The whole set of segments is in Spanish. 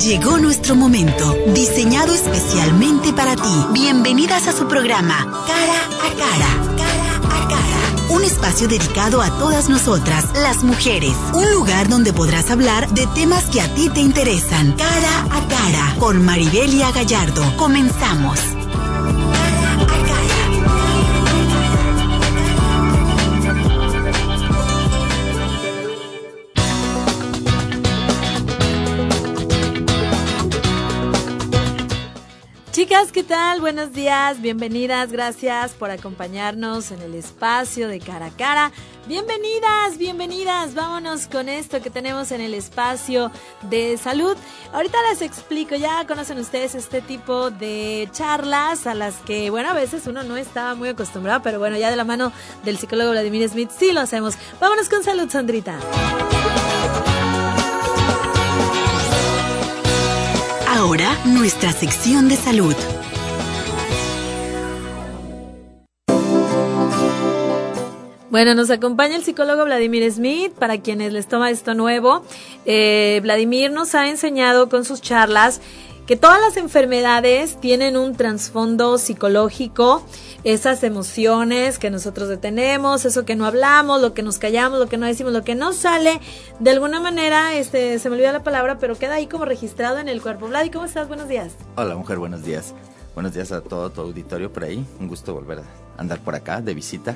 Llegó nuestro momento, diseñado especialmente para ti. Bienvenidas a su programa, Cara a Cara. Cara a Cara. Un espacio dedicado a todas nosotras, las mujeres. Un lugar donde podrás hablar de temas que a ti te interesan. Cara a Cara. Por Maribelia Gallardo. Comenzamos. ¿Qué tal? Buenos días, bienvenidas, gracias por acompañarnos en el espacio de cara a cara. Bienvenidas, bienvenidas, vámonos con esto que tenemos en el espacio de salud. Ahorita les explico, ya conocen ustedes este tipo de charlas a las que, bueno, a veces uno no estaba muy acostumbrado, pero bueno, ya de la mano del psicólogo Vladimir Smith sí lo hacemos. Vámonos con salud, Sandrita. Ahora, nuestra sección de salud. Bueno, nos acompaña el psicólogo Vladimir Smith, para quienes les toma esto nuevo. Eh, Vladimir nos ha enseñado con sus charlas que todas las enfermedades tienen un trasfondo psicológico, esas emociones que nosotros detenemos, eso que no hablamos, lo que nos callamos, lo que no decimos, lo que no sale, de alguna manera, este, se me olvidó la palabra, pero queda ahí como registrado en el cuerpo. Vladi, ¿cómo estás? Buenos días. Hola mujer, buenos días. Buenos días a todo tu auditorio por ahí. Un gusto volver a andar por acá de visita.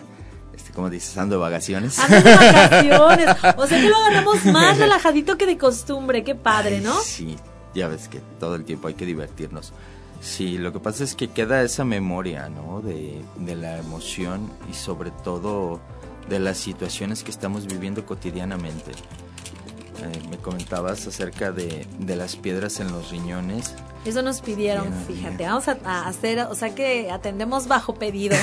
Este, como dices, ando de vacaciones. Ando de vacaciones. O sea que lo agarramos más relajadito que de costumbre. Qué padre, ¿no? Ay, sí, ya ves que todo el tiempo hay que divertirnos. Sí, lo que pasa es que queda esa memoria, ¿no? De, de la emoción y sobre todo de las situaciones que estamos viviendo cotidianamente. Eh, me comentabas acerca de, de las piedras en los riñones. Eso nos pidieron, fíjate. Vamos a, a hacer, o sea que atendemos bajo pedido.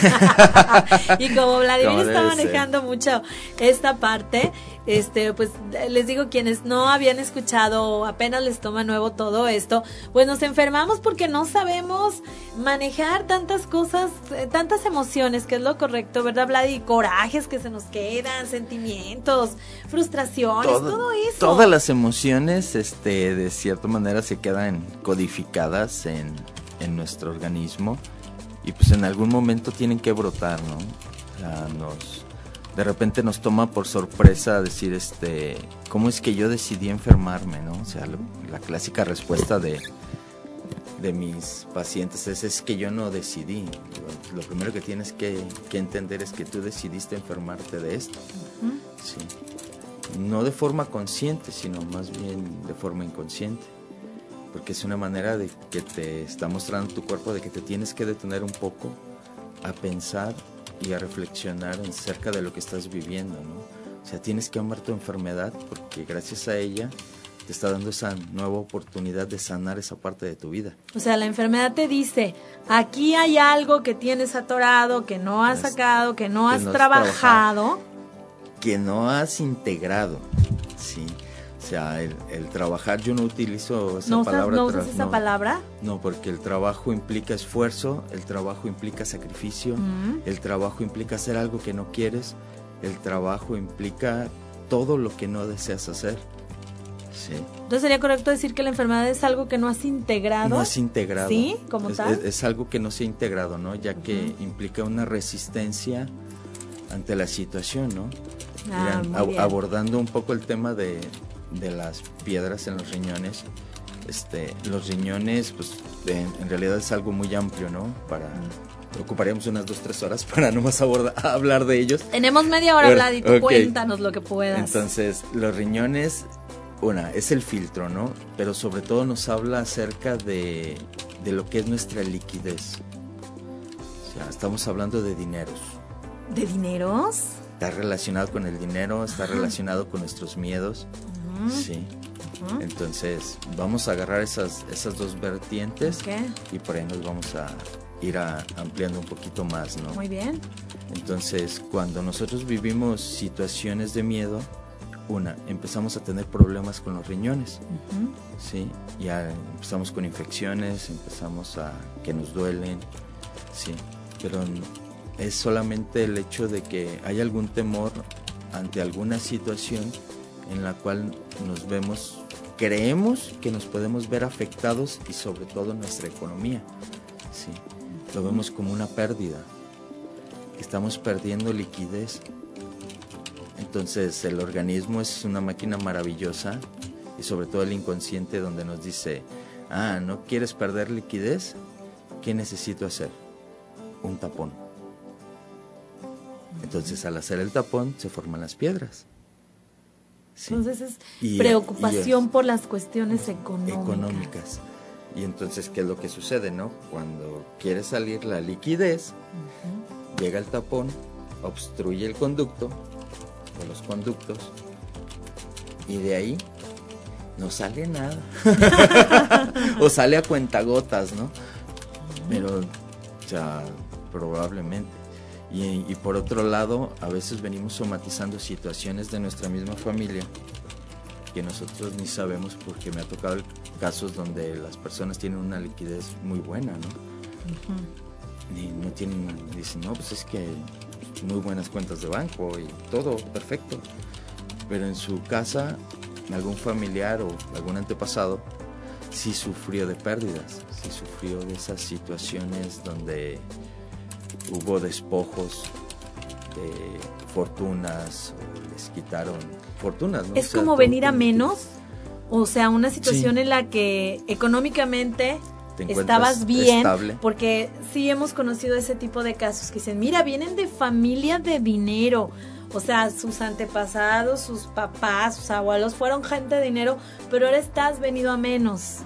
y como Vladimir Como está ser. manejando mucho esta parte, este, pues les digo, quienes no habían escuchado apenas les toma nuevo todo esto, pues nos enfermamos porque no sabemos manejar tantas cosas, eh, tantas emociones, que es lo correcto, ¿verdad, Vladi? Corajes que se nos quedan, sentimientos, frustraciones, todo, Todo- eso. Todas las emociones, este, de cierta manera, se quedan codificadas en, en nuestro organismo y pues en algún momento tienen que brotar, ¿no? O sea, nos, de repente nos toma por sorpresa decir, este, ¿cómo es que yo decidí enfermarme, no? O sea, lo- la clásica respuesta de, de mis pacientes es, es que yo no decidí. Lo, primero que tienes que, que entender es que tú decidiste enfermarte de esto. Sí. No de forma consciente, sino más bien de forma inconsciente. Porque es una manera de que te está mostrando tu cuerpo de que te tienes que detener un poco a pensar y a reflexionar acerca de lo que estás viviendo, ¿no? O sea, tienes que amar tu enfermedad porque gracias a ella te está dando esa nueva oportunidad de sanar esa parte de tu vida. O sea, la enfermedad te dice, aquí hay algo que tienes atorado, que no has No has- sacado, que no que has no has trabajado. que no has integrado, ¿sí? O sea, el, el trabajar, yo no utilizo esa ¿No usas, palabra. no tra- usas esa no. palabra? No, porque el trabajo implica esfuerzo, el trabajo implica sacrificio, Mm. el trabajo implica hacer algo que no quieres, el trabajo implica todo lo que no deseas hacer. Sí. Entonces sería correcto decir que la enfermedad es algo que no has integrado. No has integrado. ¿Sí? ¿Como es, tal? es- es algo que no se ha integrado, ¿no? Ya que implica una resistencia ante la situación, ¿no? Ah, Miran, ab- abordando un poco el tema de, de las piedras en los riñones, este, los riñones, pues en, en realidad es algo muy amplio, ¿no? Para ocuparíamos unas dos tres horas para nomás abordar, hablar de ellos. Tenemos media hora, Bueno, Vlad, y tú ok. cuéntanos lo que puedas. Entonces, los riñones, una, es el filtro, ¿no? Pero sobre todo nos habla acerca de, de lo que es nuestra liquidez. O sea, estamos hablando de dineros. ¿De dineros? está relacionado con el dinero, está relacionado con nuestros miedos. Sí. Entonces, vamos a agarrar esas, esas dos vertientes y por ahí nos vamos a ir ampliando un poquito más, ¿no? Muy bien. Entonces, cuando nosotros vivimos situaciones de miedo, una, empezamos a tener problemas con los riñones, ¿sí? Ya empezamos con infecciones, empezamos a que nos duelen, ¿sí? Pero es solamente el hecho de que hay algún temor ante alguna situación en la cual nos vemos, creemos que nos podemos ver afectados y sobre todo nuestra economía, ¿sí? Lo vemos como una pérdida, estamos perdiendo liquidez. Entonces el organismo es una máquina maravillosa y sobre todo el inconsciente donde nos dice, ah, ¿no quieres perder liquidez? ¿Qué necesito hacer? Un tapón. Entonces al hacer el tapón se forman las piedras. Entonces es preocupación por las cuestiones económicas. económicas. Y entonces, ¿qué es lo que sucede, no? Cuando quiere salir la liquidez, llega el tapón, obstruye el conducto o los conductos y de ahí no sale nada. o sale a cuentagotas, ¿no? Pero, ya, probablemente. Y, y, por otro lado, a veces venimos somatizando situaciones de nuestra misma familia que nosotros ni sabemos porque me ha tocado casos donde las personas tienen una liquidez muy buena, ¿no? y no tienen, dicen, no, pues es que muy buenas cuentas de banco y todo perfecto. Pero en su casa, algún familiar o algún antepasado sí sufrió de pérdidas, sí sufrió de esas situaciones donde hubo despojos de fortunas o les quitaron fortunas. Es como venir a menos, o sea, una situación en la que económicamente estabas bien, porque sí hemos conocido ese tipo de casos que dicen, mira, vienen de familia de dinero, o sea, sus antepasados, sus papás, sus abuelos fueron gente de dinero, pero ahora estás venido a menos.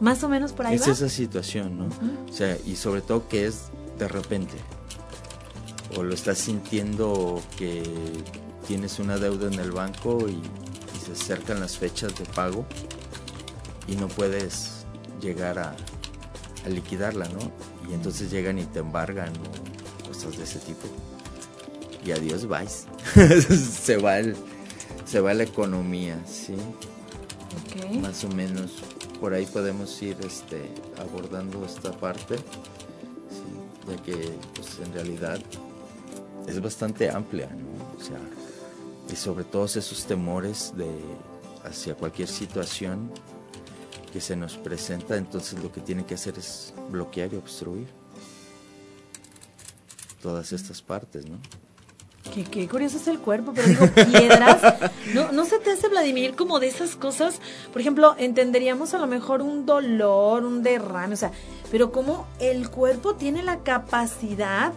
Más o menos por ahí. Es esa situación, ¿no? O sea, y sobre todo que es de repente. O lo estás sintiendo que tienes una deuda en el banco y, y se acercan las fechas de pago y no puedes llegar a, a liquidarla, ¿no? Y entonces llegan y te embargan o cosas de ese tipo. Y adiós vais. se va el, se va la economía, ¿sí? Más o menos por ahí podemos ir este, abordando esta parte. Ya que pues, en realidad es bastante amplia, ¿no? O sea, y sobre todos esos temores de hacia cualquier situación que se nos presenta, entonces lo que tiene que hacer es bloquear y obstruir todas estas partes, ¿no? Qué, curioso es el cuerpo, pero digo, piedras. ¿No, ¿No se te hace, Vladimir, como de esas cosas? Por ejemplo, entenderíamos a lo mejor un dolor, un derrame, o sea, pero como el cuerpo tiene la capacidad,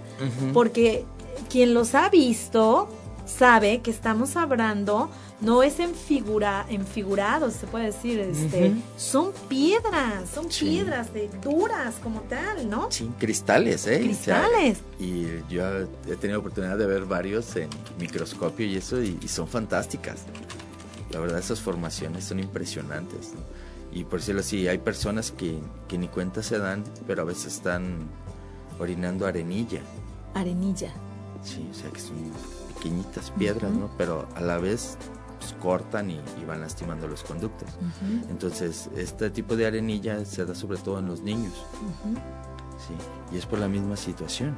porque quien los ha visto sabe que estamos hablando no es en figura, en figurado, se puede decir, este, son piedras, son piedras de duras como tal, ¿no? Sí, cristales, ¿eh? Cristales. y yo he tenido oportunidad de ver varios en microscopio y eso, y, son fantásticas. La verdad, esas formaciones son impresionantes, Y por decirlo así, hay personas que, que ni cuenta se dan, pero a veces están orinando arenilla. Arenilla. Sí, o sea que son pequeñitas piedras, ¿no? Pero a la vez pues, cortan y, van lastimando los conductos. Entonces, este tipo de arenilla se da sobre todo en los niños. sí, y es por la misma situación,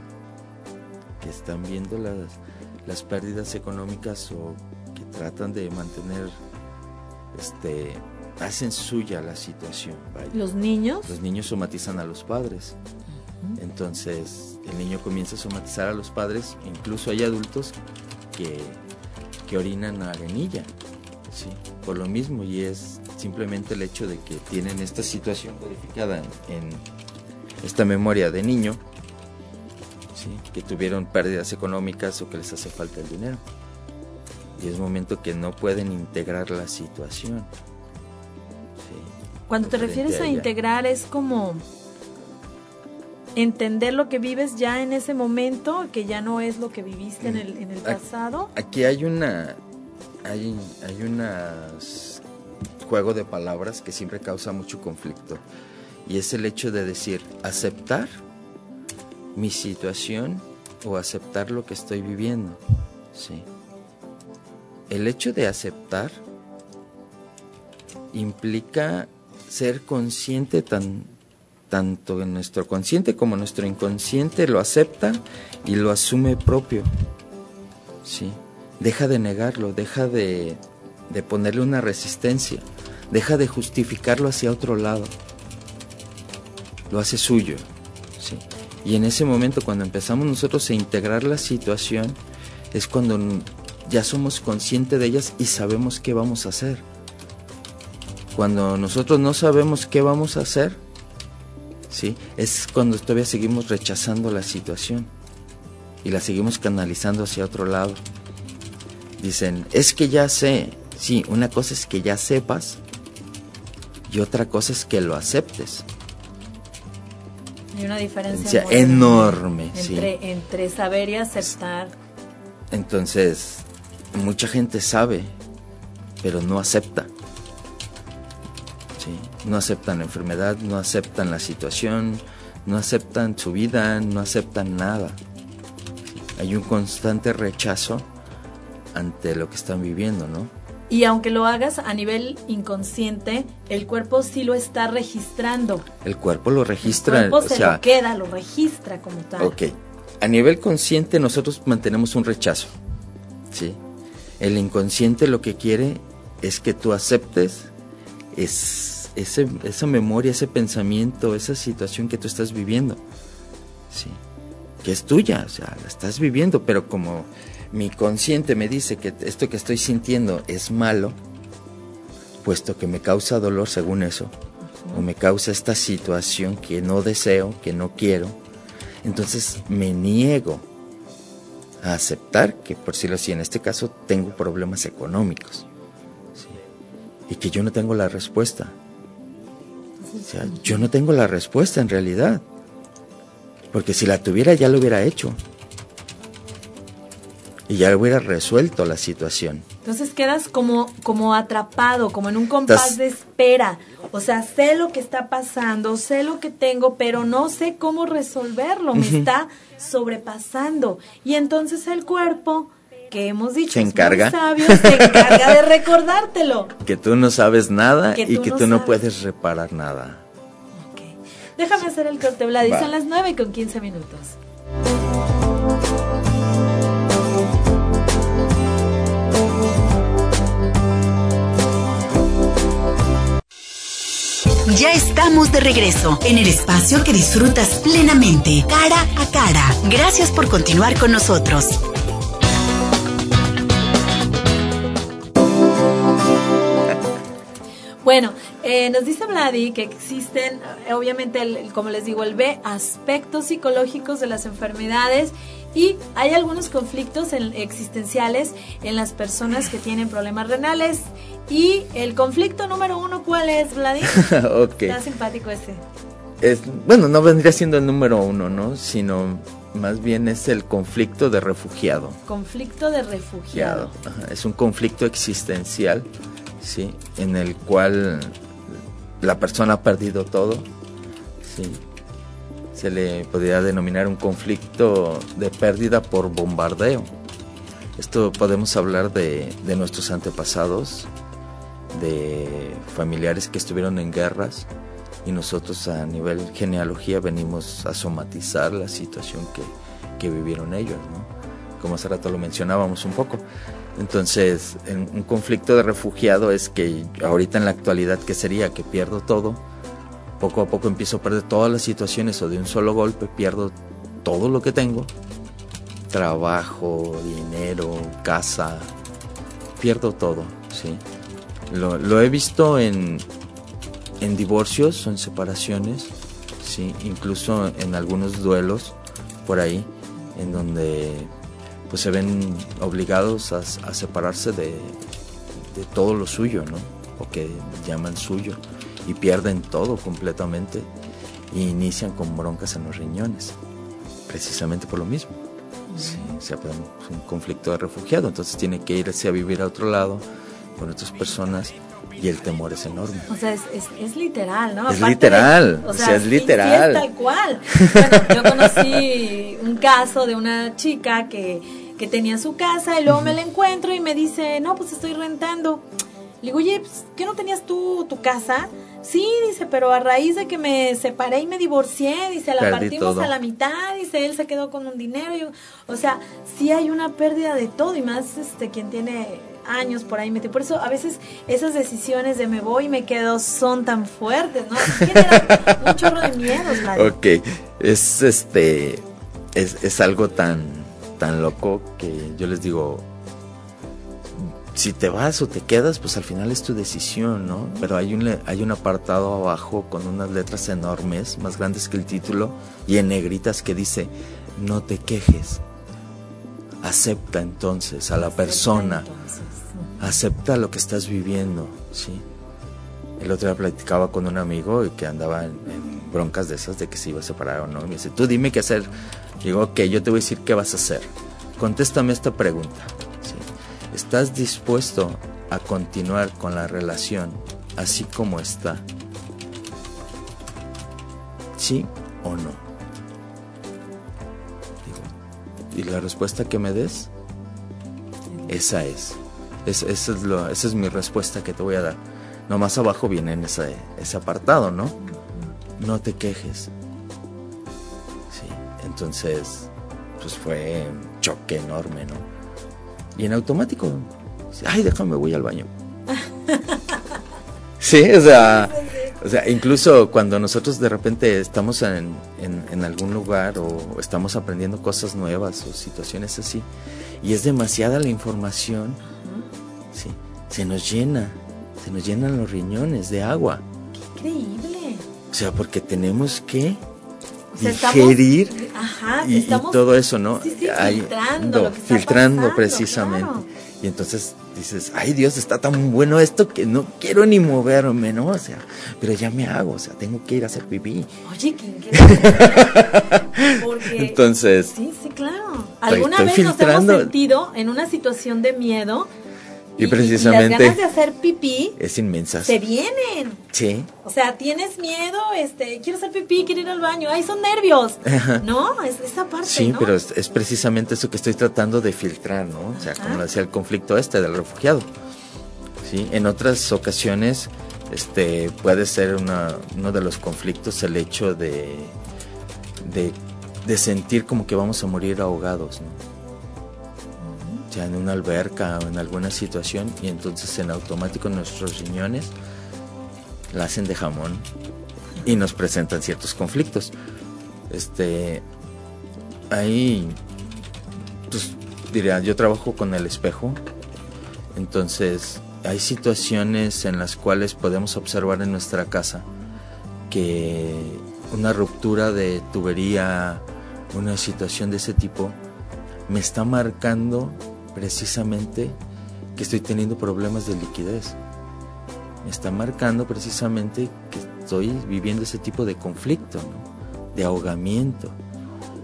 que están viendo las, las pérdidas económicas o que tratan de mantener, este, hacen suya la situación. ¿Los niños? Los niños somatizan a los padres. Entonces, el niño comienza a somatizar a los padres, incluso hay adultos que que orinan a arenilla, ¿sí? por lo mismo y es simplemente el hecho de que tienen esta situación codificada en, esta memoria de niño, ¿sí? que tuvieron pérdidas económicas o que les hace falta el dinero. Y es momento que no pueden integrar la situación. Cuando te refieres a, integrar es como entender lo que vives ya en ese momento, que ya no es lo que viviste en el, en el pasado. Aquí hay una, hay, hay un juego de palabras que siempre causa mucho conflicto y es el hecho de decir aceptar mi situación o aceptar lo que estoy viviendo. Sí. El hecho de aceptar implica ser consciente tan, tanto en nuestro consciente como nuestro inconsciente lo acepta y lo asume propio. Sí. Deja de negarlo, deja de, de ponerle una resistencia, deja de justificarlo hacia otro lado. Lo hace suyo. Sí. Y en ese momento, cuando empezamos nosotros a integrar la situación, es cuando ya somos conscientes de ellas y sabemos qué vamos a hacer. Cuando nosotros no sabemos qué vamos a hacer, ¿sí? es cuando todavía seguimos rechazando la situación y la seguimos canalizando hacia otro lado. Dicen, es que ya sé, sí, una cosa es que ya sepas y otra cosa es que lo aceptes. Hay una diferencia enorme entre, entre saber y aceptar. Entonces, mucha gente sabe, pero no acepta. No aceptan la enfermedad, no aceptan la situación, no aceptan su vida, no aceptan nada. Hay un constante rechazo ante lo que están viviendo, ¿no? Y aunque lo hagas a nivel inconsciente, el cuerpo sí lo está registrando. El cuerpo lo registra. El cuerpo se lo queda, lo registra como tal. Ok. A nivel consciente nosotros mantenemos un rechazo. ¿sí? El inconsciente lo que quiere es que tú aceptes es, ese, esa memoria, ese pensamiento, esa situación que tú estás viviendo. ¿sí? Que es tuya, o sea, la estás viviendo, pero como mi consciente me dice que esto que estoy sintiendo es malo, puesto que me causa dolor según eso, o me causa esta situación que no deseo, que no quiero, entonces me niego a aceptar que, por decirlo así, en este caso tengo problemas económicos y que yo no tengo la respuesta. O sea, yo no tengo la respuesta en realidad, porque si la tuviera ya lo hubiera hecho y ya hubiera resuelto la situación. Entonces quedas como, como atrapado, como en un compás de espera. O sea, sé lo que está pasando, sé lo que tengo, pero no sé cómo resolverlo. Me está sobrepasando. Y entonces el cuerpo, que hemos dicho, se encarga. sabio, se encarga de recordártelo. Que tú no sabes nada y que tú no puedes reparar nada. Ok. Déjame hacer el corte, Vlad. Son las 9 con 15 minutos. Ya estamos de regreso en el espacio que disfrutas plenamente, cara a cara. Gracias por continuar con nosotros. Bueno, eh, nos dice Vladi que existen, eh, obviamente, como les digo, el B, aspectos psicológicos de las enfermedades y hay algunos conflictos existenciales en las personas que tienen problemas renales. Y el conflicto número uno, ¿cuál es, Vladi? ok. Está simpático ese. Es, bueno, no vendría siendo el número uno, ¿no? Sino más bien es el conflicto de refugiado. Conflicto de refugiado. Es un conflicto existencial, ¿sí? En el cual la persona ha perdido todo, ¿sí? se le podría denominar un conflicto de pérdida por bombardeo. Esto podemos hablar de, nuestros antepasados, de familiares que estuvieron en guerras y nosotros a nivel genealogía venimos a somatizar la situación que, que vivieron ellos, ¿no? como hace rato lo mencionábamos un poco. Entonces, un conflicto de refugiado es que ahorita en la actualidad, ¿qué sería? Que pierdo todo, poco a poco empiezo a perder todas las situaciones o de un solo golpe pierdo todo lo que tengo. Trabajo, dinero, casa, pierdo todo, ¿sí? Lo, he visto en, en divorcios o en separaciones, ¿sí? Incluso en algunos duelos por ahí, en donde pues se ven obligados a, separarse de, de todo lo suyo, ¿no? O que llaman suyo y pierden todo completamente. y inician con broncas en los riñones, precisamente por lo mismo. Sí, o sea, pues, un conflicto de refugiado, entonces tiene que irse a vivir a otro lado con otras personas y el temor es enorme. O sea, es, es, literal, ¿no? Es literal, o sea, es literal. es tal cual. Bueno, yo conocí un caso de una chica que, que tenía su casa y luego me la encuentro y me dice, no, pues estoy rentando. Le digo, oye, pues, ¿qué no tenías tú tu casa? Sí, dice, pero a raíz de que me separé y me divorcié, dice, la partimos a la mitad, dice, él se quedó con un dinero. o sea, sí hay una pérdida de todo y más este quien tiene años por ahí metido. Por eso a veces esas decisiones de me voy y me quedo son tan fuertes, ¿no? Generan un chorro de miedos, Ok, es este, es, es algo tan, tan loco que yo les digo, si te vas o te quedas, pues al final es tu decisión, ¿no? Pero hay un, hay un apartado abajo con unas letras enormes, más grandes que el título, y en negritas que dice, no te quejes. Acepta entonces a la persona. Acepta lo que estás viviendo, ¿sí? El otro día platicaba con un amigo y que andaba en, broncas de esas de que se iba a separar o no. Y me dice, tú dime qué hacer. Digo, ok, yo te voy a decir qué vas a hacer. Contéstame esta pregunta. ¿Estás dispuesto a continuar con la relación así como está? ¿Sí o no? y la respuesta que me des, esa es. esa, es lo, esa es mi respuesta que te voy a dar. No más abajo viene en ese, ese apartado, ¿no? No te quejes. Entonces, pues fue un choque enorme, ¿no? Y en automático, ay, déjame, voy al baño. sí, o sea, o sea, incluso cuando nosotros de repente estamos en, en, algún lugar o estamos aprendiendo cosas nuevas o situaciones así, y es demasiada la información, sí, se nos llena, se nos llenan los riñones de agua. Qué increíble. O sea, porque tenemos que digerir y, todo eso, ¿no? filtrando, filtrando precisamente. Y entonces dices, ay Dios, está tan bueno esto que no quiero ni moverme, ¿no? O sea, pero ya me hago, o sea, tengo que ir a hacer pipí. Oye, qué increíble. Porque, entonces, sí, sí, claro. ¿Alguna vez nos hemos sentido en una situación de miedo? Y, precisamente. las ganas de hacer pipí. Es inmensa. Se vienen. Sí. O sea, tienes miedo, este, quiero hacer pipí, quiero ir al baño. Ay, son nervios. ¿No? Es esa parte. Sí, pero es, precisamente eso que estoy tratando de filtrar, ¿no? O sea, como decía el conflicto este del refugiado. Sí, en otras ocasiones, este, puede ser una, uno de los conflictos el hecho de, de, de sentir como que vamos a morir ahogados, ¿no? Ya en una alberca o en alguna situación y entonces en automático nuestros riñones la hacen de jamón y nos presentan ciertos conflictos. Este, ahí, pues diría, yo trabajo con el espejo, entonces hay situaciones en las cuales podemos observar en nuestra casa que una ruptura de tubería, una situación de ese tipo, me está marcando precisamente que estoy teniendo problemas de liquidez. Me está marcando precisamente que estoy viviendo ese tipo de conflicto, de ahogamiento.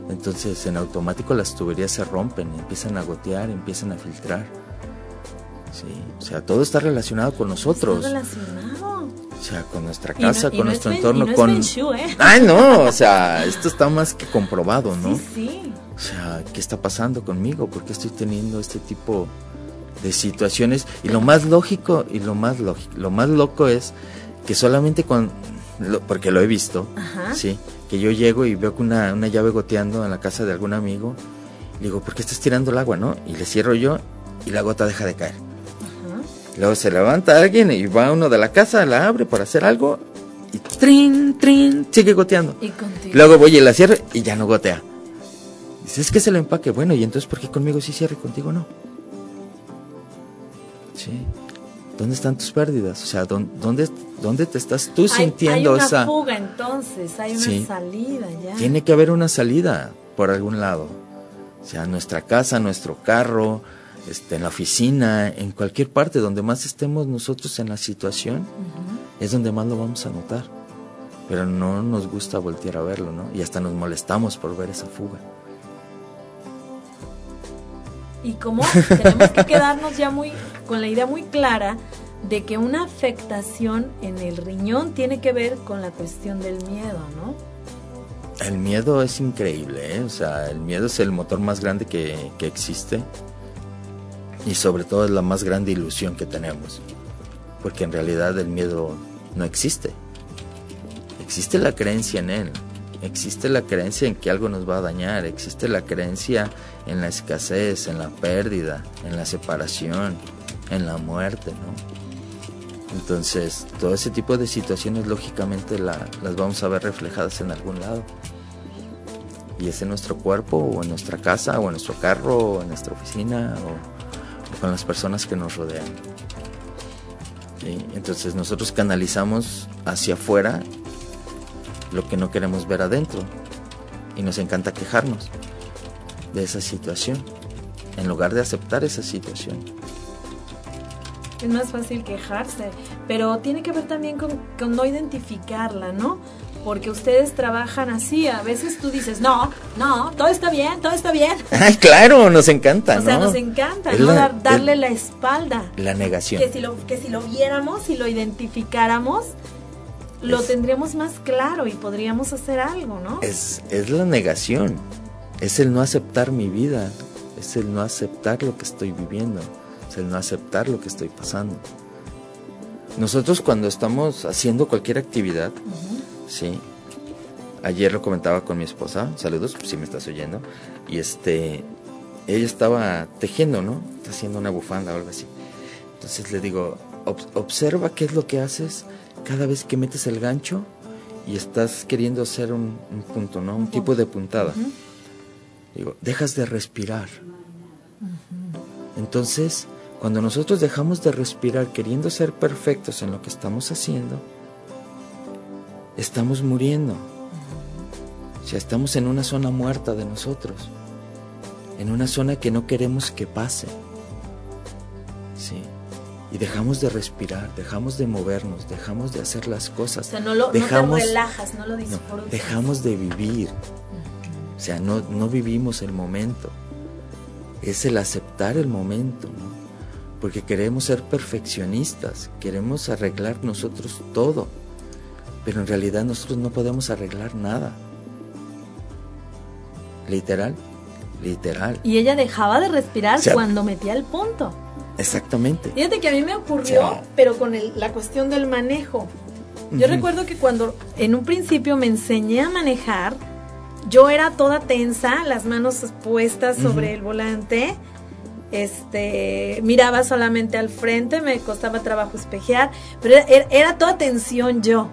Entonces en automático las tuberías se rompen, empiezan a gotear, empiezan a filtrar. Sí, o sea, todo está relacionado con nosotros. Está relacionado. O sea, con nuestra casa, con nuestro entorno, con... ¿eh? Ay, no, o sea, esto está más que comprobado, ¿no? Sí, sí. O sea, ¿qué está pasando conmigo? ¿Por qué estoy teniendo este tipo de situaciones? Y lo más lógico y lo más lógico, lo más loco es que solamente con, porque lo he visto, sí, que yo llego y veo que una, una llave goteando en la casa de algún amigo, y digo, ¿por qué estás tirando el agua, no? Y le cierro yo y la gota deja de caer. Luego se levanta alguien y va uno de la casa, la abre para hacer algo y trin, trin, sigue goteando. Y Luego voy y la cierro y ya no gotea. Dice, es que se lo empaque. Bueno, ¿y entonces por qué conmigo sí cierre y contigo no? Sí. ¿Dónde están tus pérdidas? O sea, ¿dónde, dónde te estás tú sintiendo esa... Hay una fuga entonces, hay una salida ya. Tiene que haber una salida por algún lado. O sea, nuestra casa, nuestro carro, este, en la oficina, en cualquier parte donde más estemos nosotros en la situación, es donde más lo vamos a notar. pero no nos gusta voltear a verlo, ¿no? Y hasta nos molestamos por ver esa fuga. Y como tenemos que quedarnos ya muy con la idea muy clara de que una afectación en el riñón tiene que ver con la cuestión del miedo, ¿no? El miedo es increíble, ¿eh? o sea, el miedo es el motor más grande que, que existe y sobre todo es la más grande ilusión que tenemos, porque en realidad el miedo no existe, existe la creencia en él, existe la creencia en que algo nos va a dañar, existe la creencia en la escasez, en la pérdida, en la separación, en la muerte, ¿no? Entonces, todo ese tipo de situaciones lógicamente las vamos a ver reflejadas en algún lado. Y es en nuestro cuerpo, o en nuestra casa, o en nuestro carro, o en nuestra oficina, o, con las personas que nos rodean. Entonces nosotros canalizamos hacia afuera lo que no queremos ver adentro. Y nos encanta quejarnos de esa situación, en lugar de aceptar esa situación. Es más fácil quejarse, pero tiene que ver también con, no identificarla, ¿no? Porque ustedes trabajan así, a veces tú dices, no, no, todo está bien, todo está bien. Ay, claro, nos encanta, o sea, nos encanta, ¿no? darle la espalda. La negación. Que si lo, que si lo viéramos, si lo identificáramos, lo tendríamos más claro y podríamos hacer algo, ¿no? Es, es la negación, es el no aceptar mi vida, es el no aceptar lo que estoy viviendo el no aceptar lo que estoy pasando. Nosotros cuando estamos haciendo cualquier actividad, sí, ayer lo comentaba con mi esposa, saludos si me estás oyendo, y este, ella estaba tejiendo, ¿no? Está haciendo una bufanda o algo así. Entonces le digo, observa qué es lo que haces cada vez que metes el gancho y estás queriendo hacer un, punto, ¿no? Un tipo de puntada. Digo, dejas de respirar. Entonces, cuando nosotros dejamos de respirar queriendo ser perfectos en lo que estamos haciendo, estamos muriendo. O sea, estamos en una zona muerta de nosotros, en una zona que no queremos que pase. Sí. Y dejamos de respirar, dejamos de movernos, dejamos de hacer las cosas. O sea, no lo dejamos, te relajas, no lo disfrutas. dejamos de vivir. O sea, no, no vivimos el momento. Es el aceptar el momento, ¿no? porque queremos ser perfeccionistas, queremos arreglar nosotros todo, pero en realidad nosotros no podemos arreglar nada. Literal, literal. Y ella dejaba de respirar cuando metía el punto. Exactamente. Fíjate que a mí me ocurrió, pero con la cuestión del manejo. Yo recuerdo que cuando en un principio me enseñé a manejar, yo era toda tensa, las manos puestas sobre el volante este, miraba solamente al frente, me costaba trabajo espejear, pero era, toda tensión yo.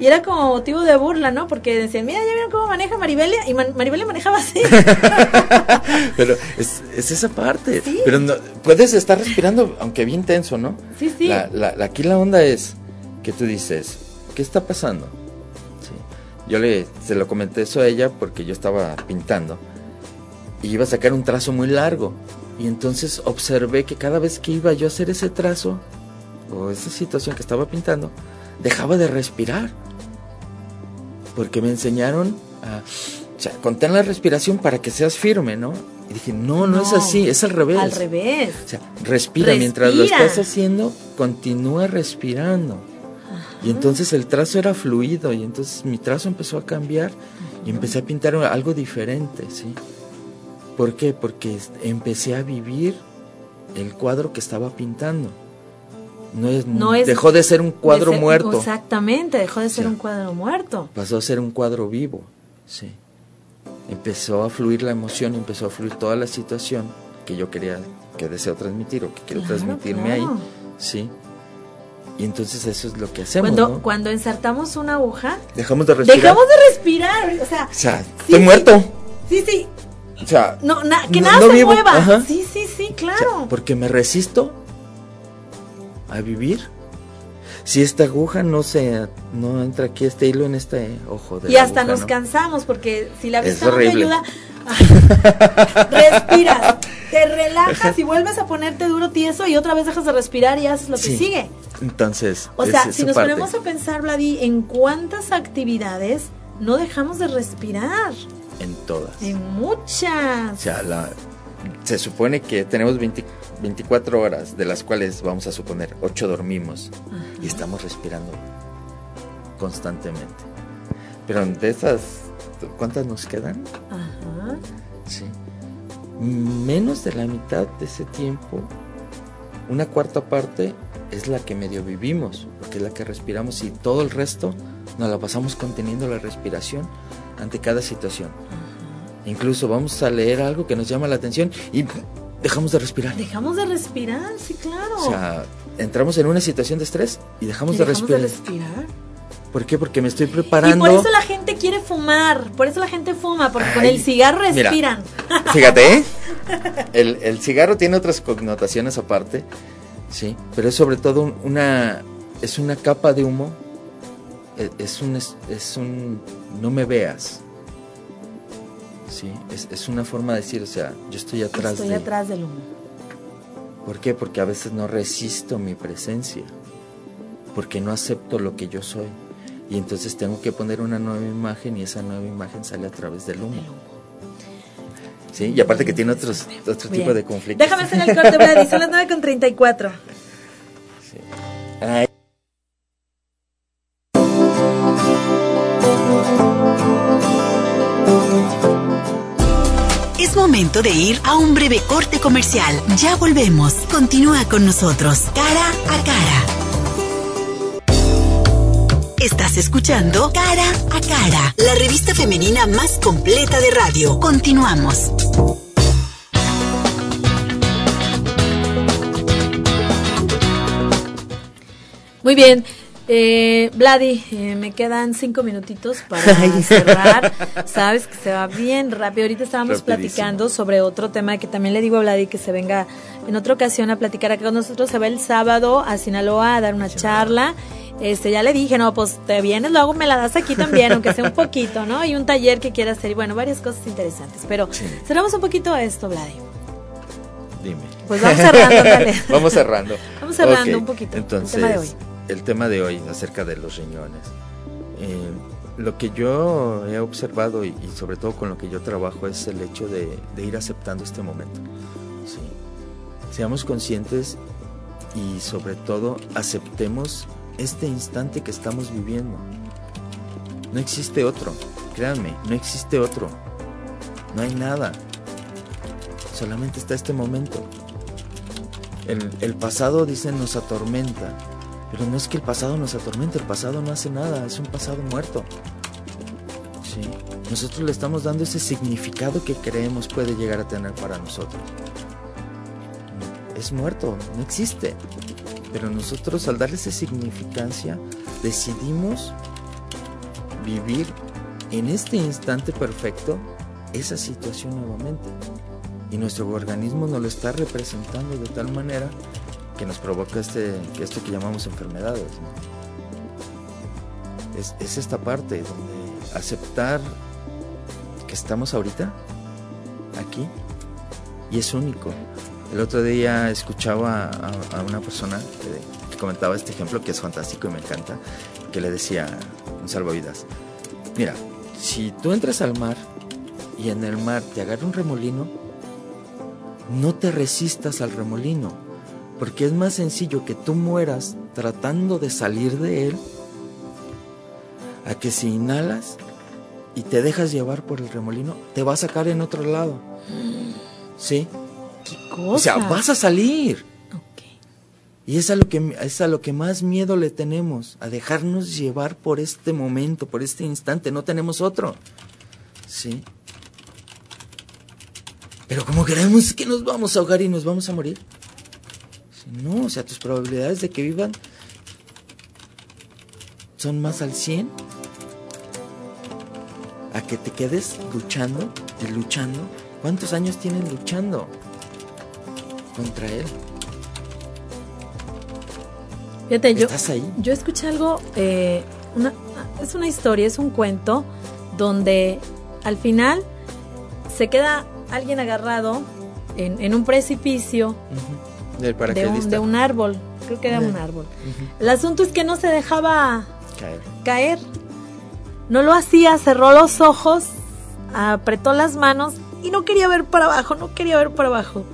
Y era como motivo de burla, ¿no? Porque decían, mira, ya vieron cómo maneja Maribelia, y Maribelia manejaba así. pero es, esa parte. Pero puedes estar respirando, aunque bien tenso, ¿no? Sí, sí. aquí la onda es que tú dices, ¿qué está pasando? Yo le, se lo comenté eso a ella porque yo estaba pintando y iba a sacar un trazo muy largo y entonces observé que cada vez que iba yo a hacer ese trazo o esa situación que estaba pintando, dejaba de respirar. Porque me enseñaron a, o sea, contén la respiración para que seas firme, ¿no? Y dije, no, no, es así, es al revés. Al revés. O sea, respira, mientras lo estás haciendo, continúa respirando. Y entonces el trazo era fluido y entonces mi trazo empezó a cambiar y empecé a pintar algo diferente, ¿sí? ¿Por qué? Porque empecé a vivir el cuadro que estaba pintando. No es, dejó de ser un cuadro muerto. Exactamente, dejó de ser un cuadro muerto. Pasó a ser un cuadro vivo, sí. Empezó a fluir la emoción, empezó a fluir toda la situación que yo quería, que deseo transmitir o que quiero transmitirme ahí, sí. Y entonces eso es lo que hacemos. Cuando, cuando ensartamos una aguja, dejamos de respirar. Dejamos de respirar, o sea, o sea estoy muerto. Sí, sí, o sea, no, que nada se mueva. Sí, sí, sí, claro. porque me resisto a vivir. Si esta aguja no se no entra aquí este hilo en este ojo de Y hasta nos cansamos porque si la vista no te ayuda, respiras, te relajas y vuelves a ponerte duro tieso y otra vez dejas de respirar y haces lo que sigue. Entonces, o sea, si nos ponemos a pensar, Vladi, en cuántas actividades no dejamos de respirar. En todas. En muchas. O sea, la, se supone que tenemos 24 horas, de las cuales vamos a suponer 8 dormimos y estamos respirando constantemente. Pero de esas, ¿cuántas nos quedan? Ajá. Sí. Menos de la mitad de ese tiempo, una cuarta parte es la que medio vivimos, porque es la que respiramos y todo el resto nos la pasamos conteniendo la respiración ante cada situación. Incluso vamos a leer algo que nos llama la atención y dejamos de respirar. Dejamos de respirar, sí, claro. O sea, entramos en una situación de estrés y dejamos, de, respirar. de respirar. ¿Por qué? Porque me estoy preparando. Y por eso la gente quiere fumar, por eso la gente fuma, porque con el cigarro respiran. fíjate, ¿eh? el, el cigarro tiene otras connotaciones aparte, sí, pero es sobre todo una, es una capa de humo, e, es un, es un, no me veas, Sí, es, una forma de decir, o sea, yo estoy atrás estoy atrás del humo. ¿Por qué? Porque a veces no resisto mi presencia, porque no acepto lo que yo soy. Y entonces tengo que poner una nueva imagen y esa nueva imagen sale a través del humo. Sí, y aparte que tiene otros, otro tipo de conflictos. Déjame hacer el corte, Brady, son las 9 momento de ir a un breve corte comercial. Ya volvemos. Continúa con nosotros, cara a cara. Estás escuchando Cara a Cara, la revista femenina más completa de radio. Continuamos. Muy bien, eh, Vladi, eh, me quedan cinco minutitos para cerrar. Sabes que se va bien rápido. Ahorita estábamos platicando sobre otro tema que también le digo a Vladi que se venga en otra ocasión a platicar acá con nosotros. Se va el sábado a Sinaloa a dar una charla. Este, ya le dije, no, pues te vienes, luego me la das aquí también, aunque sea un poquito, ¿no? Y un taller que quiera hacer, y bueno, varias cosas interesantes. Pero cerramos un poquito esto, Vladi. Dime. Pues vamos cerrando, dale. vamos cerrando. Vamos cerrando un poquito. Entonces, el tema de hoy el tema de hoy acerca de los riñones. Eh, lo que yo he observado y, sobre todo con lo que yo trabajo es el hecho de, ir aceptando este momento. Seamos conscientes y sobre todo aceptemos este instante que estamos viviendo. No existe otro, créanme, no existe otro. No hay nada. Solamente está este momento. El, el pasado, dicen, nos atormenta pero no es que el pasado nos atormente, el pasado no hace nada, es un pasado muerto. Sí. Nosotros le estamos dando ese significado que creemos puede llegar a tener para nosotros. Es muerto, no existe. Pero nosotros al darle esa significancia decidimos vivir en este instante perfecto esa situación nuevamente. Y nuestro organismo nos lo está representando de tal manera que nos provoca este, esto que llamamos enfermedades. Es, esta parte donde aceptar que estamos ahorita, aquí, y es único. El otro día escuchaba a, una persona que, comentaba este ejemplo que es fantástico y me encanta, que le decía un salvavidas, mira, si tú entras al mar y en el mar te agarra un remolino, no te resistas al remolino, porque es más sencillo que tú mueras tratando de salir de él a que si inhalas y te dejas llevar por el remolino, te va a sacar en otro lado. ¿Sí? ¿Qué cosa? O sea, vas a salir. Y es a, lo que, es a lo que más miedo le tenemos, a dejarnos llevar por este momento, por este instante. No tenemos otro. ¿Sí? Pero como creemos que nos vamos a ahogar y nos vamos a morir. No, o sea, tus probabilidades de que vivan son más al 100 a que te quedes luchando y luchando. ¿Cuántos años tienes luchando contra él? Fíjate, yo, yo escuché algo, eh, es una historia, es un cuento donde al final se queda alguien agarrado en, en un precipicio. Del de un, de un árbol. Creo que era un árbol. El asunto es que no se dejaba Caer. caer. No lo hacía, cerró los ojos, apretó las manos y no quería ver para abajo, no quería ver para abajo.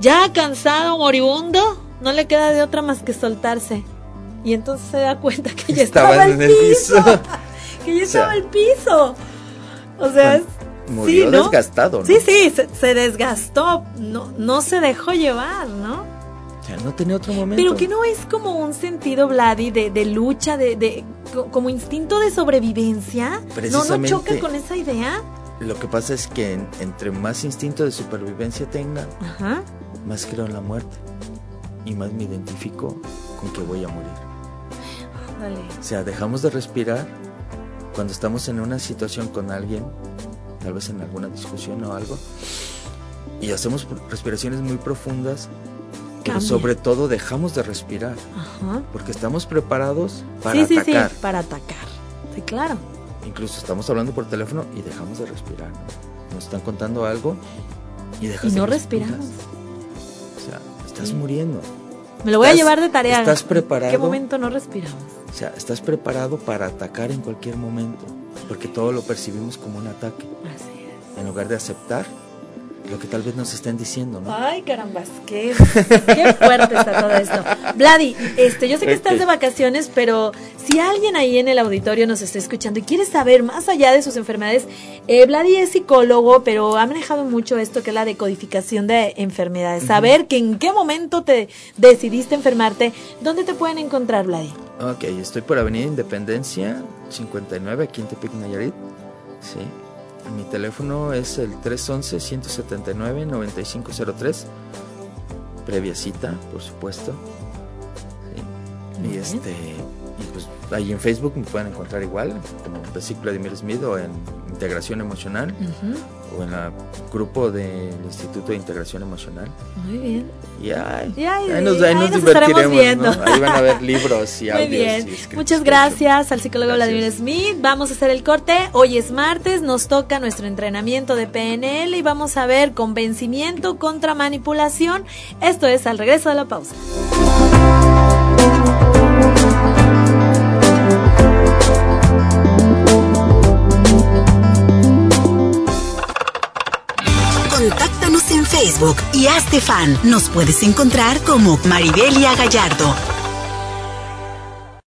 Ya cansado, moribundo, no le queda de otra más que soltarse. Y entonces se da cuenta que ya estaba, Estaban el en el piso. piso. que ya O sea, estaba el piso. O sea, es- Murió sí, ¿no? desgastado, ¿no? Sí, sí, se, se desgastó, no, no se dejó llevar, ¿no? Sea, no tenía otro momento. Pero que no es como un sentido, Vladi, de, de lucha, de, de co- como instinto de sobrevivencia. No, no choca con esa idea. Lo que pasa es que en- entre más instinto de supervivencia tenga, Ajá. más creo en la muerte. Y más me identifico con que voy a morir. Dale. O sea, dejamos de respirar cuando estamos en una situación con alguien, tal vez en alguna discusión o algo, y hacemos respiraciones muy profundas, pero Cambia. sobre todo dejamos de respirar, Ajá. porque estamos preparados para sí, sí, atacar. sí, para atacar. Sí, claro. Incluso estamos hablando por teléfono y dejamos de respirar. ¿no? Nos están contando algo y dejas Y de no respirar. respiramos. O sea, estás Sí. muriendo. Me lo voy a Estás- llevar de tarea. estás ¿En preparado. qué momento no respiramos? O sea, estás preparado para atacar en cualquier momento, porque todo lo percibimos como un ataque, Así es. en lugar de aceptar lo que tal vez nos estén diciendo, ¿no? Ay, carambas, qué, qué fuerte está todo esto. Vladi, este, yo sé que estás de vacaciones, pero si alguien ahí en el auditorio nos está escuchando y quiere saber más allá de sus enfermedades, eh, Vladi es psicólogo, pero ha manejado mucho esto que es la decodificación de enfermedades. Saber que en qué momento te decidiste enfermarte, ¿dónde te pueden encontrar, Vladi? Ok, estoy por Avenida Independencia, 59, aquí en Tepic, Nayarit. Sí. Mi teléfono es el 311-179-9503. Previa cita, por supuesto. Sí. Y este. Y pues ahí en Facebook me pueden encontrar igual, como Besic Vladimir Smith o en Integración Emocional Ujú, o en el grupo del Instituto de Integración Emocional. Muy bien. Y ay, Y ahí- ahí nos, ahí ahí nos nos estaremos divertiremos, viendo. ¿no? Ahí van a ver libros y Muy audios. bien. y Muchas gracias al psicólogo Gracias. Vladimir Smith. Vamos a hacer el corte. Hoy es martes, nos toca nuestro entrenamiento de PNL y vamos a ver convencimiento contra manipulación. Esto es al regreso de la pausa. Facebook y hazte fan. Nos puedes encontrar como Maribelia Gallardo.